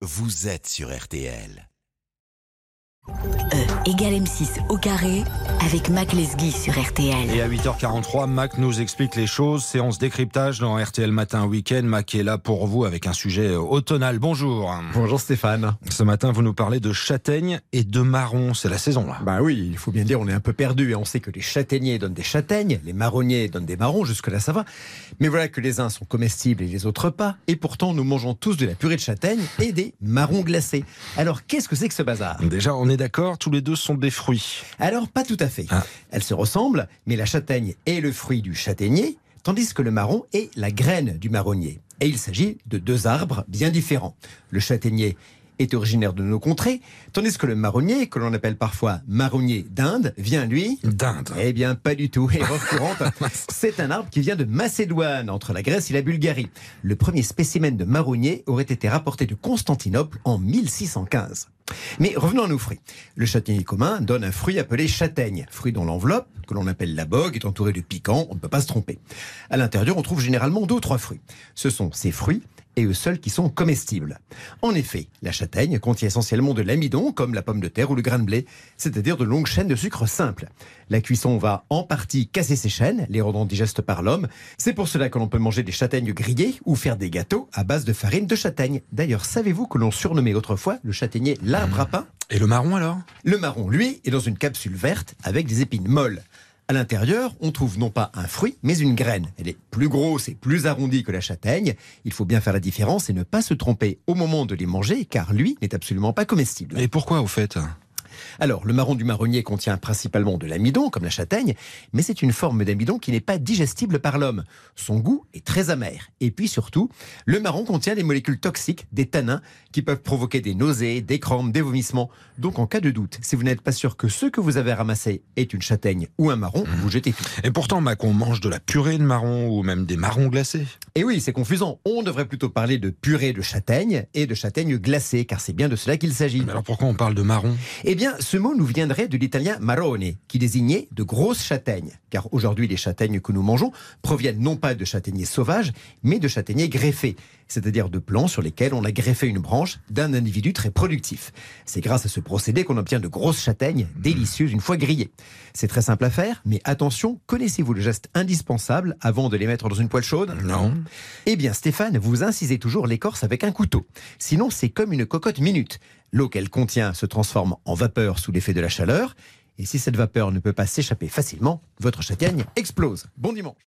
vous êtes sur RTL. E égale M6 au carré avec Mac Lesguy sur RTL. Et à 8h43, Mac nous explique les choses. Séance décryptage dans RTL Matin Week-end. Mac est là pour vous avec un sujet automnal. Bonjour. Bonjour Stéphane. Ce matin, vous nous parlez de châtaignes et de marrons. C'est la saison là. Bah oui, il faut bien dire, on est un peu perdu et on sait que les châtaigniers donnent des châtaignes, les marronniers donnent des marrons. Jusque-là, ça va. Mais voilà que les uns sont comestibles et les autres pas. Et pourtant, nous mangeons tous de la purée de châtaigne et des marrons glacés. Alors, qu'est-ce que c'est que ce bazar? Déjà, on est d'accord, tous les deux sont des fruits. Alors, pas tout à fait. Ah. Elles se ressemblent, mais la châtaigne est le fruit du châtaignier, tandis que le marron est la graine du marronnier. Et il s'agit de deux arbres bien différents. Le châtaignier est originaire de nos contrées, tandis que le marronnier, que l'on appelle parfois marronnier d'Inde, vient lui Dinde. eh bien, pas du tout. Erreur courante. C'est un arbre qui vient de Macédoine, entre la Grèce et la Bulgarie. Le premier spécimen de marronnier aurait été rapporté de Constantinople en 1615. Mais revenons à nos fruits. Le châtaignier commun donne un fruit appelé châtaigne, fruit dont l'enveloppe, que l'on appelle la bogue, est entourée de piquants, on ne peut pas se tromper. À l'intérieur, on trouve généralement deux ou trois fruits. Ce sont ces fruits et eux seuls qui sont comestibles. En effet, la châtaigne contient essentiellement de l'amidon, comme la pomme de terre ou le grain de blé, c'est-à-dire de longues chaînes de sucre simple. La cuisson va en partie casser ces chaînes, les rendant digestes par l'homme. C'est pour cela que l'on peut manger des châtaignes grillées ou faire des gâteaux à base de farine de châtaigne. D'ailleurs, savez-vous que l'on surnommait autrefois le châtaignier l'arbre à pain? Et le marron alors? Le marron, lui, est dans une capsule verte avec des épines molles. À l'intérieur, on trouve non pas un fruit, mais une graine. Elle est plus grosse et plus arrondie que la châtaigne. Il faut bien faire la différence et ne pas se tromper au moment de les manger, car lui n'est absolument pas comestible. Et pourquoi au fait? Alors, le marron du marronnier contient principalement de l'amidon, comme la châtaigne, mais c'est une forme d'amidon qui n'est pas digestible par l'homme. Son goût est très amer. Et puis surtout, le marron contient des molécules toxiques, des tanins, qui peuvent provoquer des nausées, des crampes, des vomissements. Donc, en cas de doute, si vous n'êtes pas sûr que ce que vous avez ramassé est une châtaigne ou un marron, vous jetez tout. Et pourtant, Mac, on mange de la purée de marron ou même des marrons glacés. Et oui, c'est confusant. On devrait plutôt parler de purée de châtaigne et de châtaigne glacée, car c'est bien de cela qu'il s'agit. Mais alors pourquoi on parle de marron? Eh bien, ce mot nous viendrait de l'italien marrone, qui désignait de grosses châtaignes. Car aujourd'hui, les châtaignes que nous mangeons proviennent non pas de châtaigniers sauvages, mais de châtaigniers greffés, c'est-à-dire de plants sur lesquels on a greffé une branche d'un individu très productif. C'est grâce à ce procédé qu'on obtient de grosses châtaignes délicieuses une fois grillées. C'est très simple à faire, mais attention, connaissez-vous le geste indispensable avant de les mettre dans une poêle chaude? Non. eh bien, Stéphane, vous incisez toujours l'écorce avec un couteau. Sinon, c'est comme une cocotte minute. L'eau qu'elle contient se transforme en vapeur sous l'effet de la chaleur. Et si cette vapeur ne peut pas s'échapper facilement, votre châtaigne explose. Bon dimanche.